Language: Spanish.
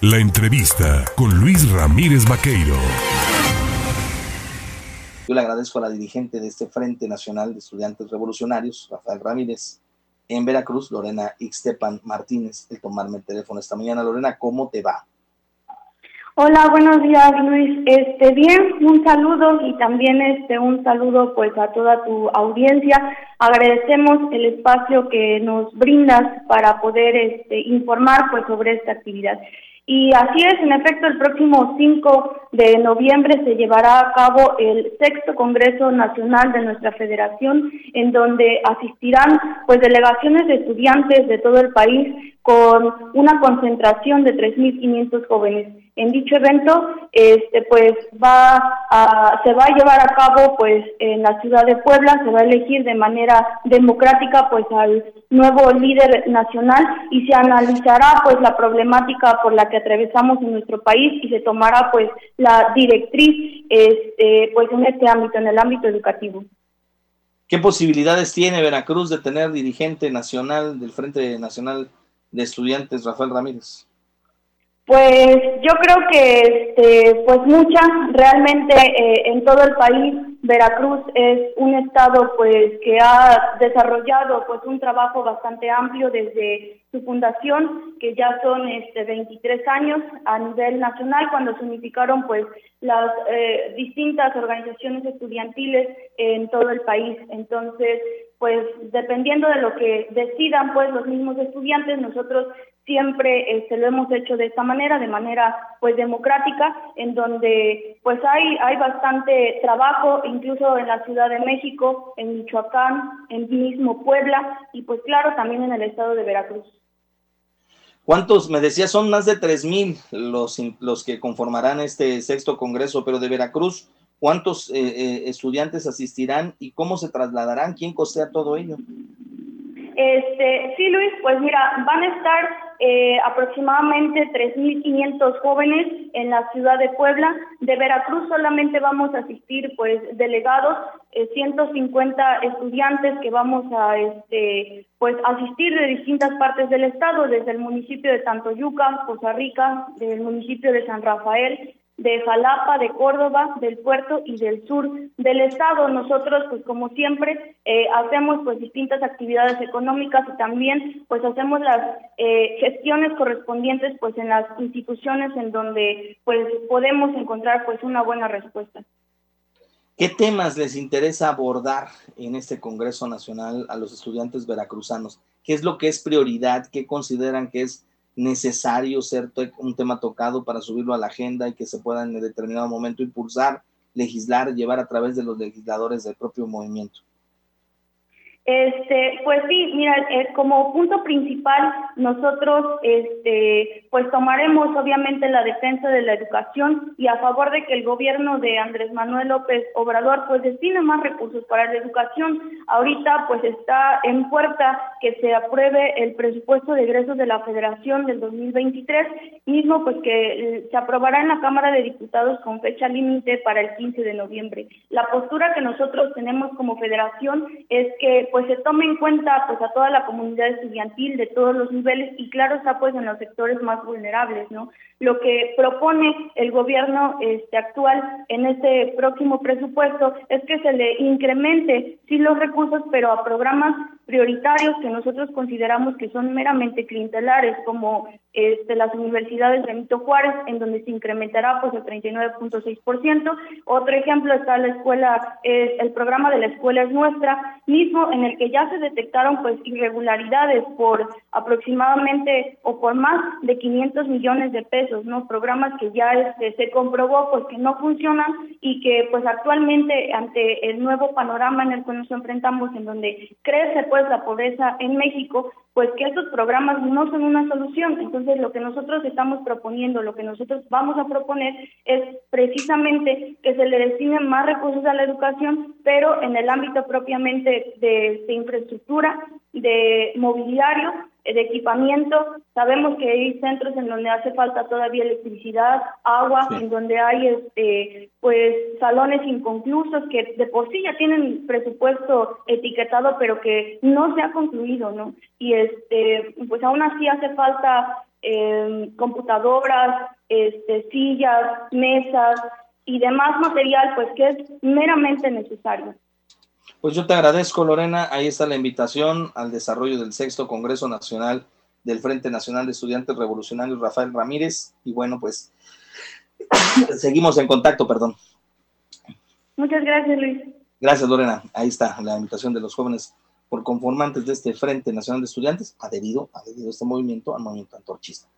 La entrevista con Luis Ramírez Vaqueiro. Yo le agradezco a la dirigente de este Frente Nacional de Estudiantes Revolucionarios, Rafael Ramírez, en Veracruz, Lorena Ixtepan Martínez, el tomarme el teléfono esta mañana. Lorena, ¿cómo te va? Hola, buenos días Luis. Este bien, un saludo y también este un saludo pues a toda tu audiencia. Agradecemos el espacio que nos brindas para poder este, informar pues sobre esta actividad. Y así es, en efecto, el próximo 5 de noviembre se llevará a cabo el sexto Congreso Nacional de nuestra Federación, en donde asistirán pues delegaciones de estudiantes de todo el país con una concentración de 3.500 jóvenes. En dicho evento, este, pues va a, se va a llevar a cabo, pues, en la ciudad de Puebla, se va a elegir de manera democrática, pues, al nuevo líder nacional y se analizará, pues, la problemática por la que atravesamos en nuestro país y se tomará, pues, la directriz, este, pues, en este ámbito, en el ámbito educativo. ¿Qué posibilidades tiene Veracruz de tener dirigente nacional del Frente Nacional de estudiantes, Rafael Ramírez? Pues yo creo que este, pues muchas, realmente eh, en todo el país Veracruz es un estado pues que ha desarrollado pues un trabajo bastante amplio desde su fundación, que ya son este 23 años a nivel nacional cuando se unificaron pues las eh, distintas organizaciones estudiantiles en todo el país. Entonces, pues dependiendo de lo que decidan pues los mismos estudiantes, nosotros siempre este, lo hemos hecho de esta manera, de manera pues democrática, en donde pues hay, hay bastante trabajo, incluso en la Ciudad de México, en Michoacán, en mismo Puebla y pues claro también en el estado de Veracruz. ¿Cuántos? Me decía, son más de tres mil los, los que conformarán este sexto congreso, pero de Veracruz, ¿cuántos eh, eh, estudiantes asistirán y cómo se trasladarán? ¿Quién costea todo ello? Este, sí, Luis, pues mira, van a estar eh, aproximadamente 3.500 jóvenes en la ciudad de Puebla. De Veracruz solamente vamos a asistir, pues, delegados, 150 estudiantes que vamos a, este, pues, asistir de distintas partes del estado, desde el municipio de Tantoyuca, Costa Rica, del municipio de San Rafael, de Jalapa, de Córdoba, del puerto y del sur del estado. Nosotros, pues como siempre, eh, hacemos pues distintas actividades económicas y también pues hacemos las eh, gestiones correspondientes pues en las instituciones en donde pues podemos encontrar pues una buena respuesta. ¿Qué temas les interesa abordar en este Congreso Nacional a los estudiantes veracruzanos? ¿Qué es lo que es prioridad? ¿Qué consideran que es necesario ser un tema tocado para subirlo a la agenda y que se pueda en determinado momento impulsar, legislar, llevar a través de los legisladores del propio movimiento. Este, pues sí, mira, eh, como punto principal nosotros, este, pues tomaremos obviamente la defensa de la educación y a favor de que el gobierno de Andrés Manuel López Obrador pues destine más recursos para la educación. Ahorita pues está en puerta que se apruebe el presupuesto de egresos de la Federación del 2023, mismo pues que eh, se aprobará en la Cámara de Diputados con fecha límite para el 15 de noviembre. La postura que nosotros tenemos como federación es que pues se tome en cuenta pues a toda la comunidad estudiantil de todos los niveles y claro está pues en los sectores más vulnerables, ¿no? Lo que propone el gobierno este actual en este próximo presupuesto es que se le incremente sí los recursos, pero a programas prioritarios que nosotros consideramos que son meramente clientelares, como este, las universidades de Benito Juárez, en donde se incrementará pues el 39.6%. Otro ejemplo está la escuela, es el programa de la escuela es nuestra, mismo en el que ya se detectaron pues irregularidades por aproximadamente o por más de 500 millones de pesos, ¿no? Programas que ya este, se comprobó pues que no funcionan y que pues actualmente ante el nuevo panorama en el que nos enfrentamos, en donde crece pues la pobreza en México, pues que estos programas no son una solución. Entonces, lo que nosotros estamos proponiendo, lo que nosotros vamos a proponer es precisamente que se le destinen más recursos a la educación, pero en el ámbito propiamente de, de infraestructura, de mobiliario, de equipamiento. Sabemos que hay centros en donde hace falta todavía electricidad, agua, en donde hay este pues salones inconclusos que de por sí ya tienen presupuesto etiquetado, pero que no se ha concluido, ¿no? Y este pues aún así hace falta em, computadoras, este, sillas, mesas y demás material, pues que es meramente necesario. Pues yo te agradezco, Lorena. Ahí está la invitación al desarrollo del sexto Congreso Nacional del Frente Nacional de Estudiantes Revolucionarios, Rafael Ramírez. Y bueno, pues seguimos en contacto, perdón. Muchas gracias, Luis. Gracias, Lorena. Ahí está la invitación de los jóvenes por conformantes de este Frente Nacional de Estudiantes, adherido, adherido a este movimiento, al movimiento antorchista.